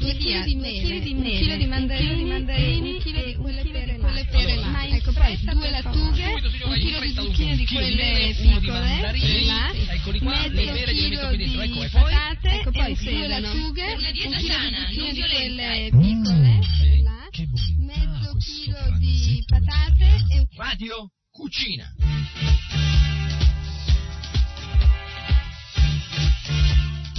due chili di mele, un chilo di mandarini, un chilo di quelle pere là, ecco poi due lattughe, un chilo di zucchine di quelle piccole, là, mezzo chilo di patate, ecco poi due lattughe, un chilo di zucchine di quelle piccole, là, mezzo chilo di patate e Radio Cucina.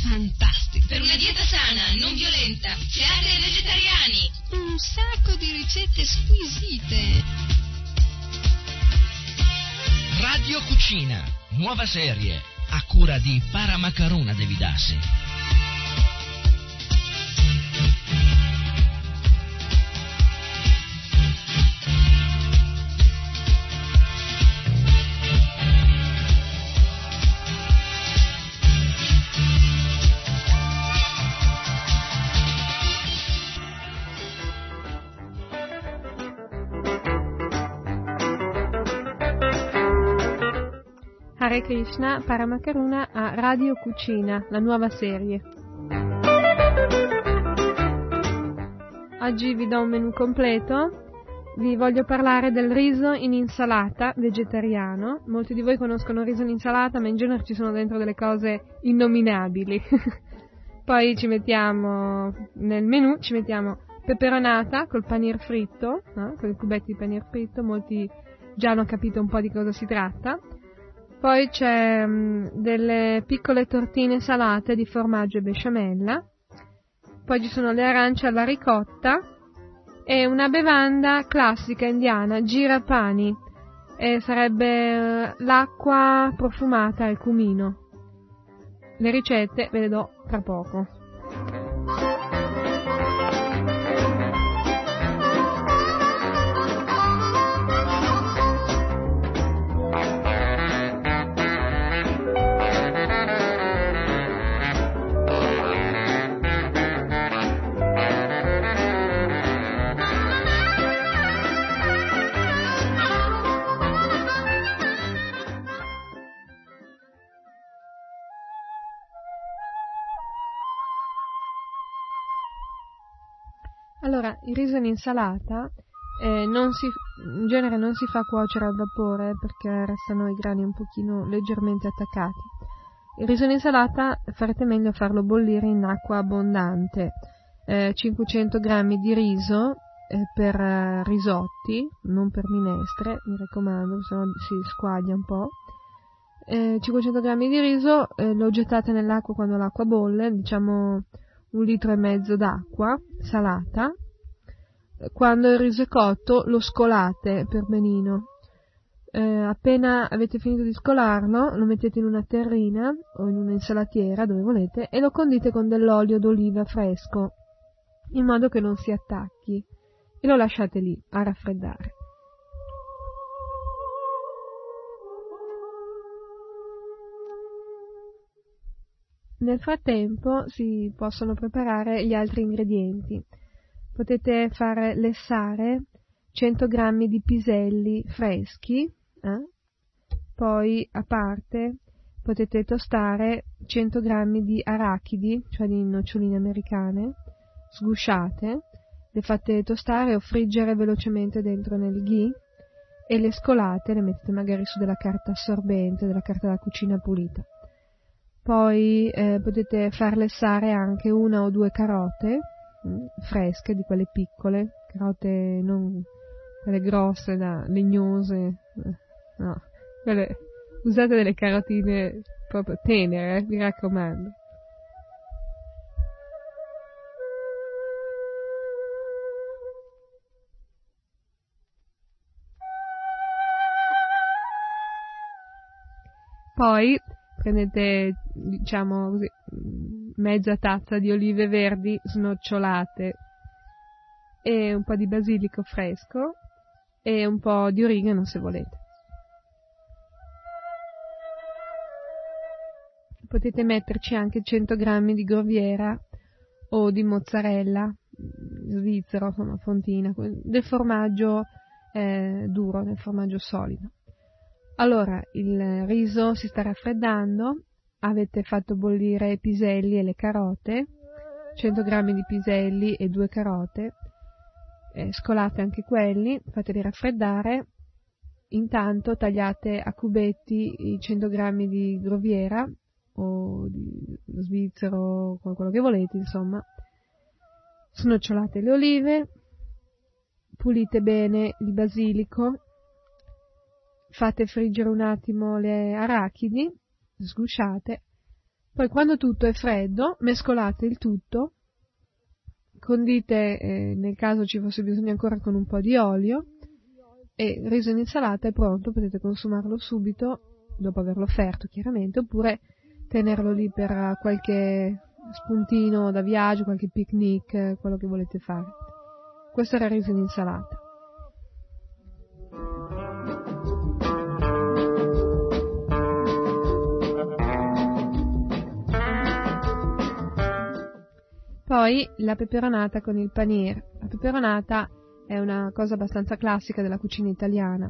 Fantastico. Per una dieta sana, non violenta, siate vegetariani. un sacco di ricette squisite. Radio Cucina, nuova serie, a cura di Paramacarona Devidassi. Hare Krishna Paramakaruna a Radio Cucina, la nuova serie. Oggi vi do un menù completo. Vi voglio parlare del riso in insalata vegetariano. Molti di voi conoscono il riso in insalata, ma in genere ci sono dentro delle cose innominabili. Poi ci mettiamo nel menù, ci mettiamo peperonata col panir fritto, no? con i cubetti di panir fritto, molti già hanno capito un po' di cosa si tratta. Poi c'è mm, delle piccole tortine salate di formaggio e besciamella. Poi ci sono le arance alla ricotta e una bevanda classica indiana, girapani. E sarebbe eh, l'acqua profumata al cumino. Le ricette ve le do tra poco. Allora, il riso in insalata eh, si, in genere non si fa cuocere a vapore perché restano i grani un pochino leggermente attaccati. Il riso in insalata farete meglio farlo bollire in acqua abbondante. Eh, 500 g di riso eh, per eh, risotti, non per minestre, mi raccomando, se no si squaglia un po'. Eh, 500 g di riso eh, lo gettate nell'acqua quando l'acqua bolle, diciamo un litro e mezzo d'acqua salata. Quando il riso è cotto lo scolate per benino. Eh, appena avete finito di scolarlo, lo mettete in una terrina o in un'insalatiera dove volete e lo condite con dell'olio d'oliva fresco, in modo che non si attacchi e lo lasciate lì a raffreddare. Nel frattempo si possono preparare gli altri ingredienti. Potete fare lessare 100 g di piselli freschi, eh? poi a parte potete tostare 100 g di arachidi, cioè di noccioline americane, sgusciate, le fate tostare o friggere velocemente dentro nel ghee e le scolate, le mettete magari su della carta assorbente, della carta da cucina pulita. Poi eh, potete far lessare anche una o due carote mh, fresche, di quelle piccole, carote non quelle grosse, da, legnose, eh, no, quelle, usate delle carotine proprio tenere, eh, mi raccomando. Poi prendete, diciamo così, mezza tazza di olive verdi snocciolate e un po' di basilico fresco e un po' di origano se volete. Potete metterci anche 100 g di groviera o di mozzarella svizzero, insomma fontina, del formaggio eh, duro, del formaggio solido. Allora, il riso si sta raffreddando, avete fatto bollire i piselli e le carote, 100 g di piselli e due carote, eh, scolate anche quelli, fateli raffreddare, intanto tagliate a cubetti i 100 g di groviera o di svizzero, quello che volete, insomma, snocciolate le olive, pulite bene il basilico, fate friggere un attimo le arachidi, sgusciate, poi quando tutto è freddo mescolate il tutto, condite eh, nel caso ci fosse bisogno ancora con un po' di olio e il riso in insalata è pronto, potete consumarlo subito dopo averlo offerto chiaramente oppure tenerlo lì per qualche spuntino da viaggio, qualche picnic, quello che volete fare. Questo era il riso in insalata. Poi la peperonata con il panir. La peperonata è una cosa abbastanza classica della cucina italiana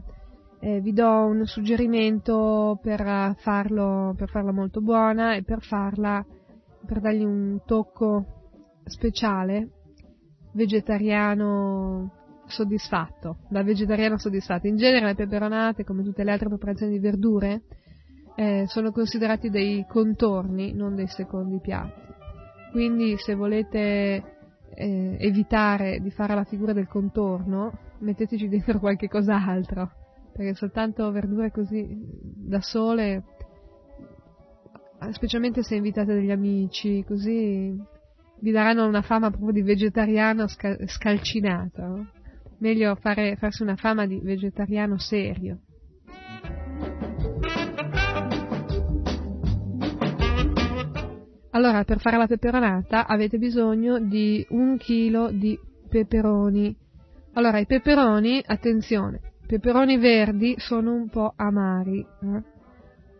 eh, vi do un suggerimento per farlo, per farla molto buona e per farla, per dargli un tocco speciale, vegetariano soddisfatto, da vegetariano soddisfatto. In genere le peperonate, come tutte le altre preparazioni di verdure, eh, sono considerati dei contorni, non dei secondi piatti. Quindi se volete eh, evitare di fare la figura del contorno, metteteci dentro qualche cos'altro perché soltanto verdure così da sole, specialmente se invitate degli amici, così vi daranno una fama proprio di vegetariano scal- scalcinato. Meglio fare, farsi una fama di vegetariano serio. Allora, per fare la peperonata avete bisogno di un chilo di peperoni. Allora, i peperoni, attenzione, peperoni verdi sono un po' amari. Eh?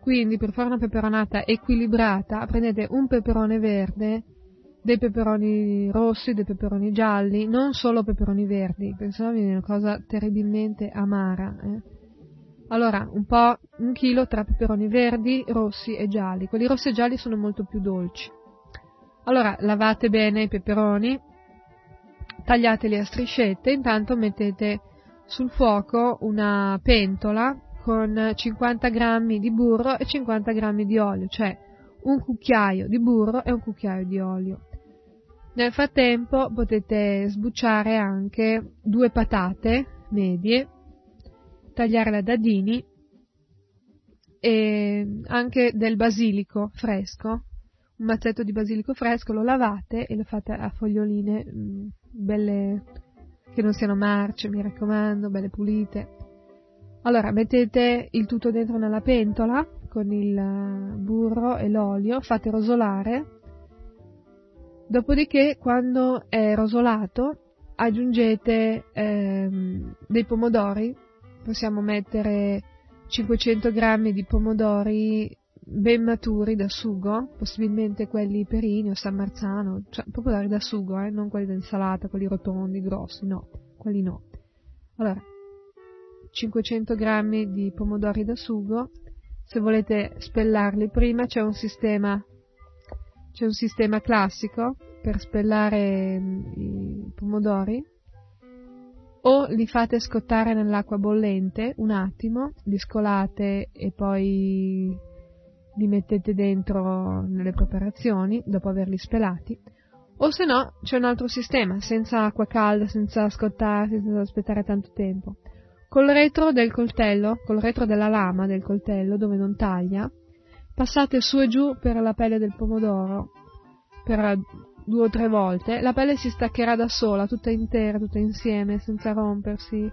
Quindi per fare una peperonata equilibrata prendete un peperone verde, dei peperoni rossi, dei peperoni gialli, non solo peperoni verdi, pensate viene una cosa terribilmente amara. Eh? Allora, un po', un chilo tra peperoni verdi, rossi e gialli. Quelli rossi e gialli sono molto più dolci. Allora, lavate bene i peperoni, tagliateli a striscette, intanto mettete sul fuoco una pentola con 50 grammi di burro e 50 grammi di olio, cioè un cucchiaio di burro e un cucchiaio di olio. Nel frattempo potete sbucciare anche due patate medie, tagliarle a dadini e anche del basilico fresco, un mazzetto di basilico fresco, lo lavate e lo fate a foglioline mm, belle che non siano marce, mi raccomando, belle pulite. Allora, mettete il tutto dentro nella pentola con il eh, burro e l'olio, fate rosolare, dopodiché quando è rosolato aggiungete ehm, dei pomodori, possiamo mettere 500 grammi di pomodori ben maturi da sugo, possibilmente quelli perini o San Marzano, cioè proprio da sugo, eh, non quelli da insalata, quelli rotondi, grossi, no, quelli no. Allora, 500 grammi di pomodori da sugo, se volete spellarli prima c'è un sistema, c'è un sistema classico per spellare mm, i pomodori, o li fate scottare nell'acqua bollente un attimo, li scolate e poi li mettete dentro nelle preparazioni dopo averli spelati, o se no c'è un altro sistema, senza acqua calda, senza scottarsi, senza aspettare tanto tempo. Col retro del coltello, col retro della lama del coltello dove non taglia, passate su e giù per la pelle del pomodoro per due o tre volte, la pelle si staccherà da sola, tutta intera, tutta insieme, senza rompersi,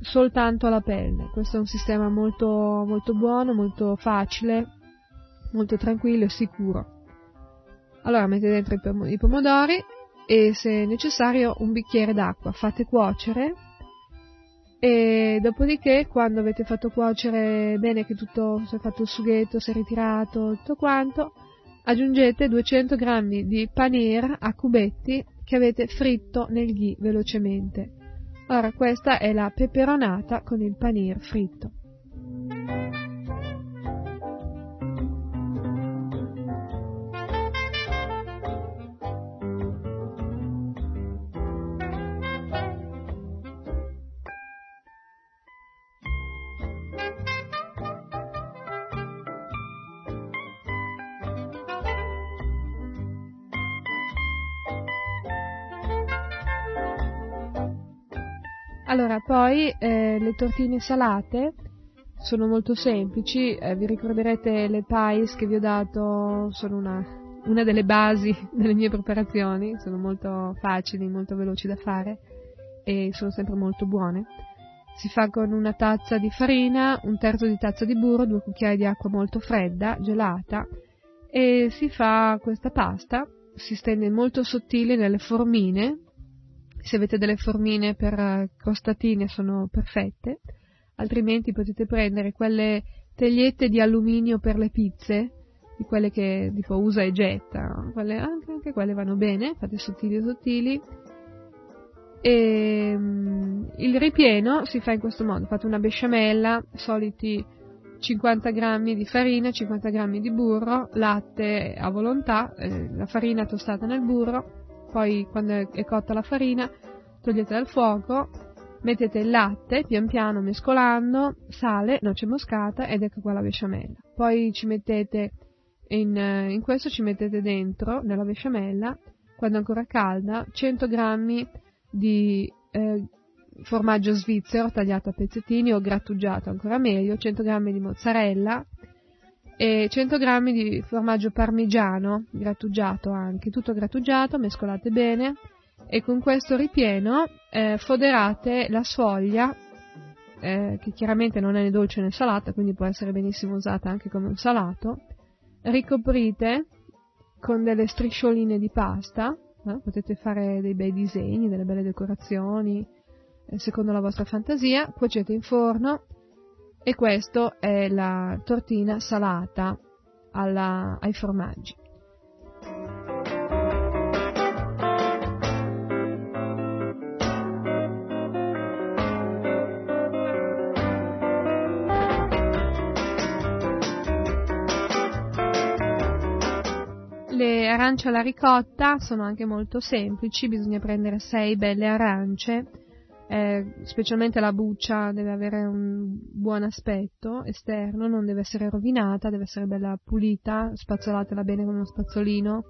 soltanto alla pelle. Questo è un sistema molto, molto buono, molto facile, molto tranquillo e sicuro. Allora mettete dentro i pomodori e se necessario un bicchiere d'acqua, fate cuocere e dopodiché quando avete fatto cuocere bene che tutto si è fatto il sughetto, si è ritirato, tutto quanto, aggiungete 200 g di panir a cubetti che avete fritto nel ghee velocemente Ora questa è la peperonata con il panir fritto. Allora, poi eh, le tortine salate sono molto semplici, eh, vi ricorderete le pies che vi ho dato, sono una, una delle basi delle mie preparazioni, sono molto facili, molto veloci da fare e sono sempre molto buone. Si fa con una tazza di farina, un terzo di tazza di burro, due cucchiai di acqua molto fredda, gelata, e si fa questa pasta, si stende molto sottile nelle formine, se avete delle formine per eh, crostatine sono perfette, altrimenti potete prendere quelle tegliette di alluminio per le pizze, di quelle che tipo usa e getta, quelle, anche, anche, quelle vanno bene, fate sottili sottili. E, um, il ripieno si fa in questo modo, fate una besciamella, soliti 50 g di farina, 50 g di burro, latte a volontà, eh, la farina tostata nel burro, poi quando è cotta la farina togliete dal fuoco, mettete il latte pian piano mescolando, sale, noce moscata ed ecco qua la besciamella. Poi ci mettete in, in questo ci mettete dentro nella besciamella, quando è ancora calda, 100 g di eh, formaggio svizzero tagliato a pezzettini o grattugiato ancora meglio, 100 g di mozzarella e 100 g di formaggio parmigiano grattugiato anche, tutto grattugiato, mescolate bene. E con questo ripieno eh, foderate la sfoglia eh, che chiaramente non è né dolce né salata, quindi può essere benissimo usata anche come un salato, ricoprite con delle striscioline di pasta, eh, potete fare dei bei disegni, delle belle decorazioni, eh, secondo la vostra fantasia, cuocete in forno e questa è la tortina salata alla, ai formaggi. Le arance alla ricotta sono anche molto semplici, bisogna prendere 6 belle arance, eh, specialmente la buccia deve avere un buon aspetto esterno, non deve essere rovinata, deve essere bella pulita, spazzolatela bene con uno spazzolino,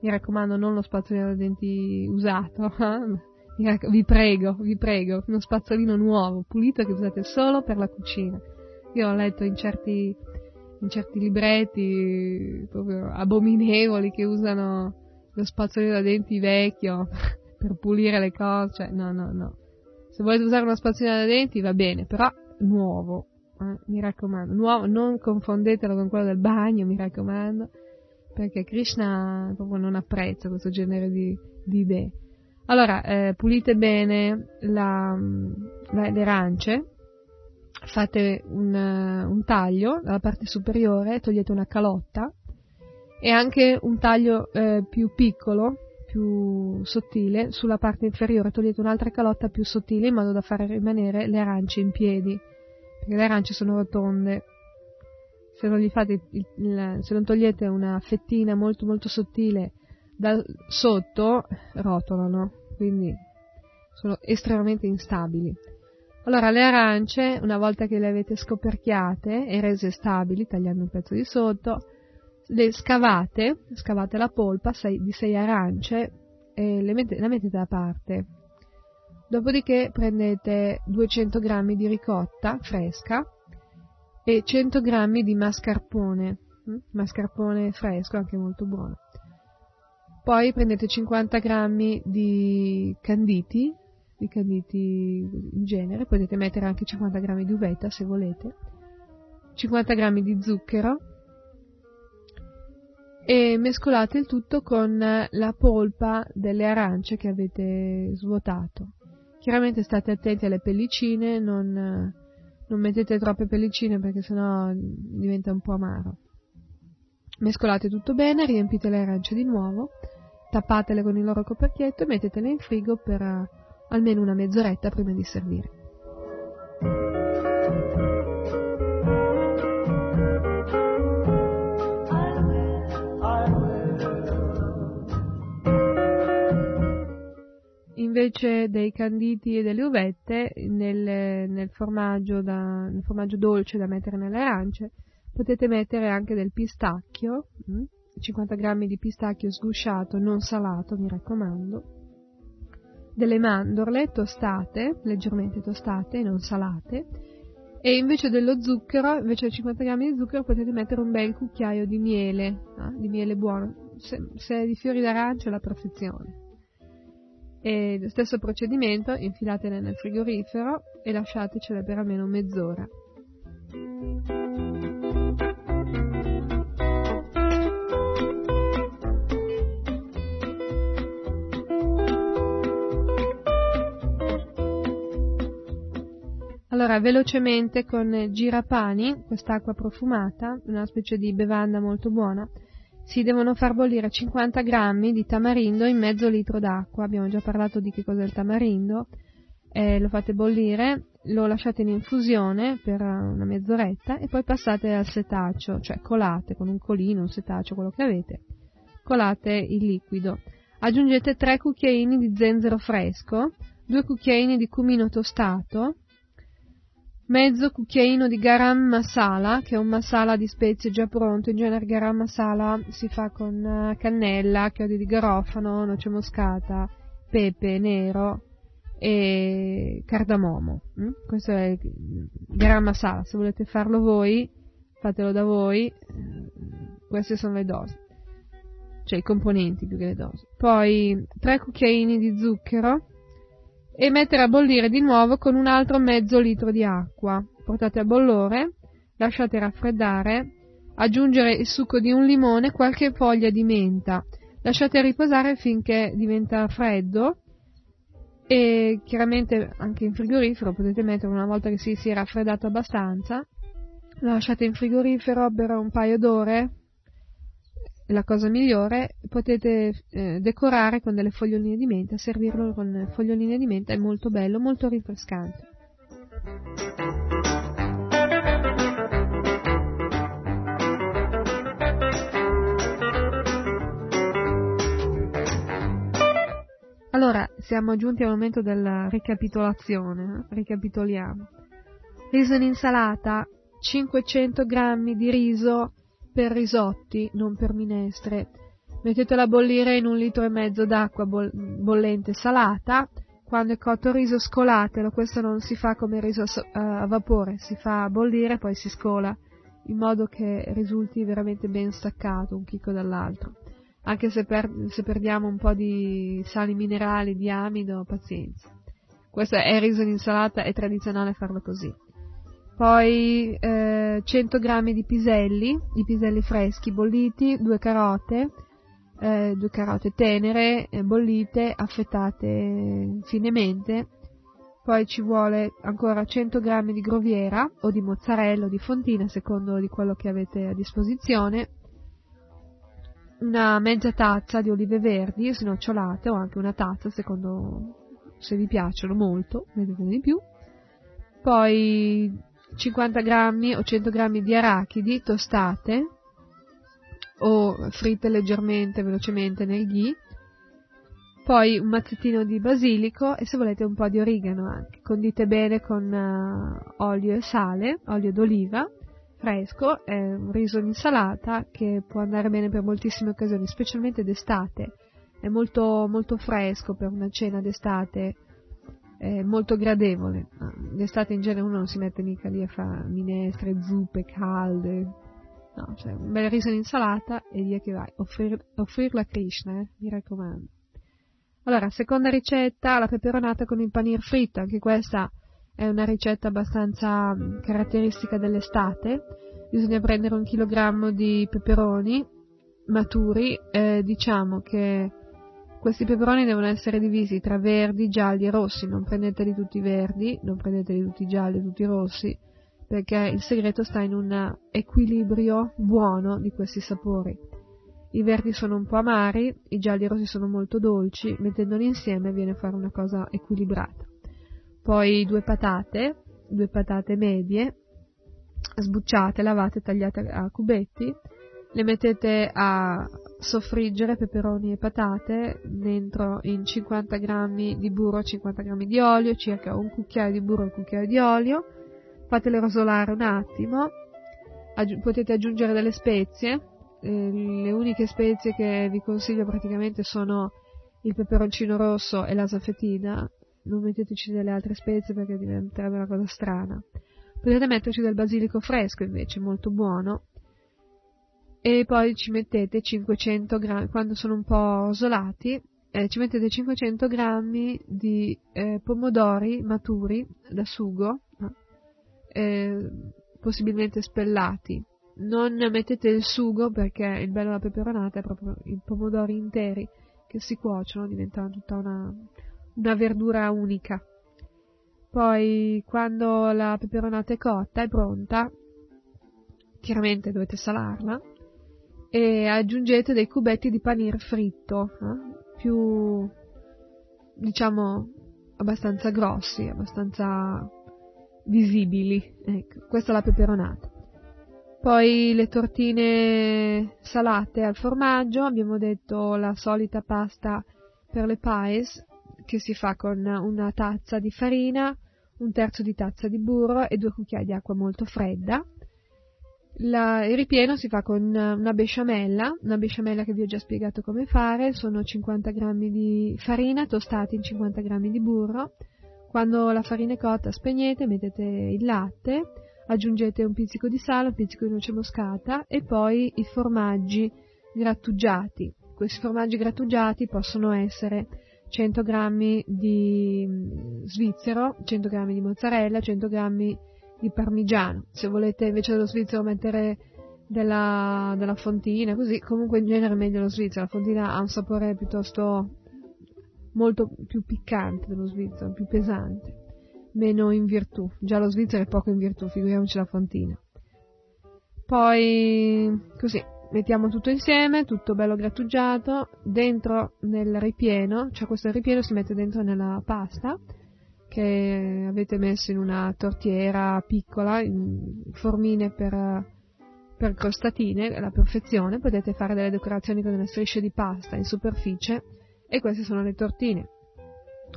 mi raccomando non lo spazzolino da denti usato, eh? vi prego, vi prego, uno spazzolino nuovo, pulito che usate solo per la cucina. Io ho letto in certi in certi libretti proprio abominevoli che usano lo spazzolino da denti vecchio per pulire le cose, cioè no, no, no. Se volete usare uno spazzolino da denti va bene, però nuovo, eh, mi raccomando, nuovo, non confondetelo con quello del bagno, mi raccomando, perché Krishna proprio non apprezza questo genere di, di idee. Allora, eh, pulite bene la, la, le arance, fate un, un taglio dalla parte superiore, togliete una calotta e anche un taglio eh, più piccolo, più sottile, sulla parte inferiore togliete un'altra calotta più sottile in modo da fare rimanere le arance in piedi, perché le arance sono rotonde. Se non, il, se non togliete una fettina molto molto sottile da sotto, rotolano, quindi sono estremamente instabili. Allora, le arance, una volta che le avete scoperchiate e rese stabili, tagliando un pezzo di sotto, le scavate, scavate la polpa sei, di 6 arance e mette, la mettete da parte. Dopodiché prendete 200 g di ricotta fresca e 100 g di mascarpone, hm? mascarpone fresco, anche molto buono. Poi prendete 50 g di canditi, di canditi in genere, potete mettere anche 50 g di uvetta se volete, 50 g di zucchero e mescolate il tutto con la polpa delle arance che avete svuotato. Chiaramente state attenti alle pellicine, non, non mettete troppe pellicine perché sennò diventa un po' amaro. Mescolate tutto bene, riempite le arance di nuovo, tappatele con il loro coperchietto e mettetele in frigo per almeno una mezz'oretta prima di servire. Invece dei canditi e delle uvette, nel, nel, formaggio da, nel, formaggio dolce da mettere nelle arance, potete mettere anche del pistacchio, 50 mm, g di pistacchio sgusciato, non salato, mi raccomando, delle mandorle tostate, leggermente tostate, non salate, e invece dello zucchero, invece di 50 grammi di zucchero, potete mettere un bel cucchiaio di miele, eh, di miele buono, se, se è di fiori d'arancia è la perfezione. E lo stesso procedimento, infilatele nel frigorifero e lasciatecele per almeno mezz'ora. Allora, velocemente con girapani, quest'acqua profumata, una specie di bevanda molto buona, si devono far bollire 50 grammi di tamarindo in mezzo litro d'acqua. Abbiamo già parlato di che cos'è il tamarindo. Eh, lo fate bollire, lo lasciate in infusione per una mezz'oretta e poi passate al setaccio, cioè colate con un colino, un setaccio, quello che avete, colate il liquido. Aggiungete 3 cucchiaini di zenzero fresco, 2 cucchiaini di cumino tostato, mezzo cucchiaino di garam masala, che è un masala di spezie già pronto, in genere garam masala si fa con eh, cannella, chiodi di garofano, noce moscata, pepe nero e cardamomo. Mm? Questo è garam masala, se volete farlo voi, fatelo da voi, queste sono le dosi, cioè i componenti più che le dosi. Poi 3 cucchiaini di zucchero, e mettere a bollire di nuovo con un altro mezzo litro di acqua. Portate a bollore, lasciate raffreddare, aggiungere il succo di un limone, qualche foglia di menta. Lasciate riposare finché diventa freddo e chiaramente anche in frigorifero potete mettere una volta che si sia raffreddato abbastanza. Lasciate in frigorifero per un paio d'ore, la cosa migliore, potete eh, decorare con delle foglioline di menta, servirlo con foglioline di menta, è molto bello, molto rinfrescante. Allora, siamo giunti al momento della ricapitolazione, eh? ricapitoliamo. Riso in insalata, 500 g di riso per risotti, non per minestre. Mettetela a bollire in un litro e mezzo d'acqua bollente salata. Quando è cotto il riso scolatelo, questo non si fa come riso a vapore, si fa bollire e poi si scola, in modo che risulti veramente ben staccato un chicco dall'altro. Anche se, per, se perdiamo un po' di sali minerali, di amido, pazienza. Questo è riso in insalata, è tradizionale farlo così poi eh, 100 g di piselli, di piselli freschi bolliti, due carote, eh, due carote tenere, eh, bollite, affettate finemente, poi ci vuole ancora 100 g di groviera o di mozzarella o di fontina, secondo di quello che avete a disposizione, una mezza tazza di olive verdi snocciolate o anche una tazza, secondo se vi piacciono molto, vedete di più, poi 50 grammi o 100 grammi di arachidi tostate o fritte leggermente, velocemente nel ghee, poi un mazzettino di basilico e se volete un po' di origano anche. Condite bene con uh, olio e sale, olio d'oliva fresco, è un riso in insalata che può andare bene per moltissime occasioni, specialmente d'estate. È molto, molto fresco per una cena d'estate è molto gradevole. D'estate in genere uno non si mette mica lì a fare minestre, zuppe calde. No, cioè un bel riso in insalata e via che vai. Offrir, offrirlo a Krishna, eh, mi raccomando. Allora, seconda ricetta, la peperonata con il panir fritto. Anche questa è una ricetta abbastanza mm, caratteristica dell'estate. Bisogna prendere un chilogrammo di peperoni maturi. Eh, diciamo che questi peperoni devono essere divisi tra verdi, gialli e rossi, non prendeteli tutti verdi, non prendeteli tutti gialli e tutti rossi, perché il segreto sta in un equilibrio buono di questi sapori. I verdi sono un po' amari, i gialli e i rossi sono molto dolci, mettendoli insieme viene a fare una cosa equilibrata. Poi due patate, due patate medie, sbucciate, lavate, tagliate a cubetti, le mettete a soffriggere peperoni e patate dentro in 50 g di burro, 50 g di olio, circa un cucchiaio di burro e un cucchiaio di olio, fatele rosolare un attimo, Aggi- potete aggiungere delle spezie, eh, le uniche spezie che vi consiglio praticamente sono il peperoncino rosso e la zaffettina, non metteteci delle altre spezie perché diventerebbe una cosa strana. Potete metterci del basilico fresco invece, molto buono. E poi ci mettete 500 grammi, quando sono un po' osolati, eh, ci mettete 500 grammi di eh, pomodori maturi da sugo, eh, possibilmente spellati. Non mettete il sugo perché il bello della peperonata è proprio i pomodori interi che si cuociono, diventano tutta una, una verdura unica. Poi quando la peperonata è cotta, è pronta, chiaramente dovete salarla e aggiungete dei cubetti di panir fritto, eh? più diciamo abbastanza grossi, abbastanza visibili. Ecco, questa è la peperonata. Poi le tortine salate al formaggio, abbiamo detto la solita pasta per le pies che si fa con una tazza di farina, un terzo di tazza di burro e due cucchiai di acqua molto fredda. La, il ripieno si fa con una besciamella, una besciamella che vi ho già spiegato come fare, sono 50 g di farina tostati in 50 g di burro. Quando la farina è cotta spegnete, mettete il latte, aggiungete un pizzico di sale, un pizzico di noce moscata e poi i formaggi grattugiati. Questi formaggi grattugiati possono essere 100 g di mm, svizzero, 100 g di mozzarella, 100 g di parmigiano. Se volete invece dello svizzero mettere della, della fontina, così comunque in genere è meglio lo svizzero. La fontina ha un sapore piuttosto molto più piccante dello svizzero, più pesante, meno in virtù. Già lo svizzero è poco in virtù, figuriamoci la fontina. Poi così mettiamo tutto insieme, tutto bello grattugiato, dentro nel ripieno, cioè questo ripieno si mette dentro nella pasta che avete messo in una tortiera piccola, in formine per, per crostatine, alla perfezione, potete fare delle decorazioni con delle strisce di pasta in superficie e queste sono le tortine.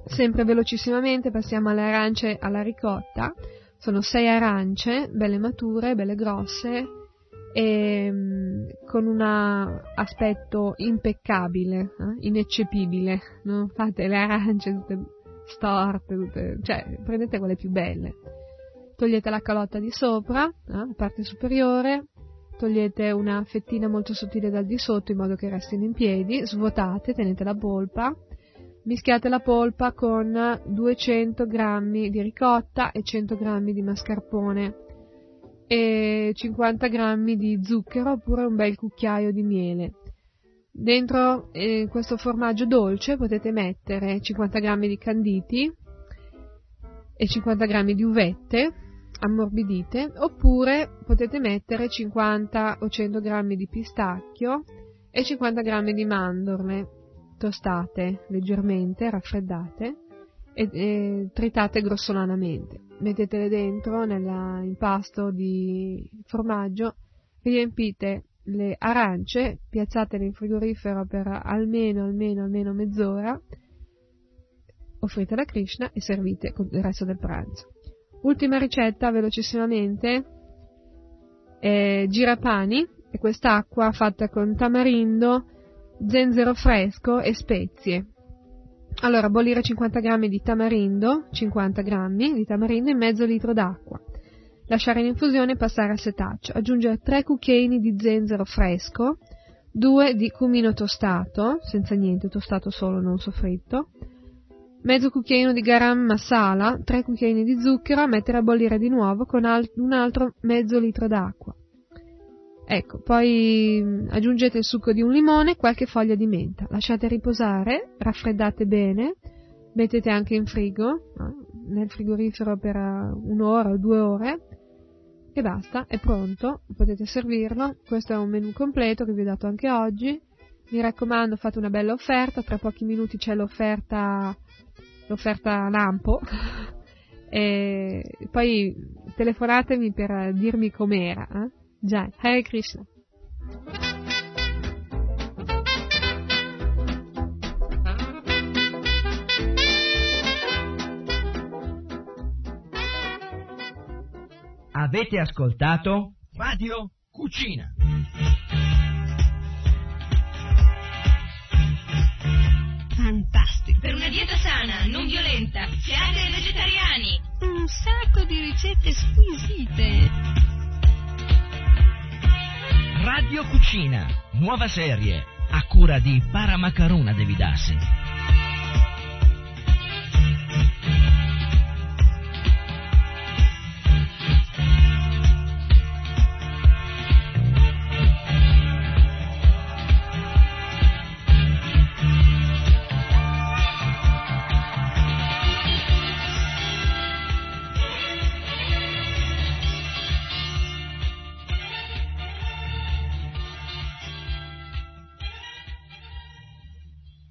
Sempre velocissimamente passiamo alle arance alla ricotta, sono sei arance, belle mature, belle grosse, e mm, con un aspetto impeccabile, eh? ineccepibile. Non fate le arance tutte storte, tutte, cioè prendete quelle più belle. Togliete la calotta di sopra, eh? parte superiore, togliete una fettina molto sottile dal di sotto in modo che restino in piedi, svuotate, tenete la polpa, mischiate la polpa con 200 g di ricotta e 100 g di mascarpone e 50 g di zucchero oppure un bel cucchiaio di miele. Dentro eh, questo formaggio dolce potete mettere 50 g di canditi e 50 g di uvette ammorbidite oppure potete mettere 50 o 100 g di pistacchio e 50 g di mandorle tostate leggermente, raffreddate e, e tritate grossolanamente. Mettetele dentro nell'impasto di formaggio, riempite le arance, piazzatele in frigorifero per almeno, almeno, almeno mezz'ora, offrite la Krishna e servite con il resto del pranzo. Ultima ricetta, velocissimamente, è girapani, è quest'acqua fatta con tamarindo, zenzero fresco e spezie. Allora, bollire 50 g di tamarindo, 50 g di tamarindo in mezzo litro d'acqua. Lasciare in infusione e passare a setaccio. Aggiungere 3 cucchiaini di zenzero fresco, 2 di cumino tostato, senza niente, tostato solo, non soffritto, mezzo cucchiaino di garam masala, 3 cucchiaini di zucchero, mettere a bollire di nuovo con un altro mezzo litro d'acqua. Ecco, poi mm, aggiungete il succo di un limone e qualche foglia di menta. Lasciate riposare, raffreddate bene, mettete anche in frigo, nel frigorifero per eh, un'ora o due ore e basta, è pronto, potete servirlo. Questo è un menù completo che vi ho dato anche oggi. Mi raccomando, fate una bella offerta, tra pochi minuti c'è l'offerta, l'offerta lampo. e poi telefonatemi per dirmi com'era. Eh? Jai. Hare Krishna. Avete ascoltato Radio Cucina. Fantastico. Per una dieta sana, non violenta, siate vegetariani. Un sacco di ricette squisite. Radio Cucina, nuova serie, a cura di Paramacaruna Devidassi.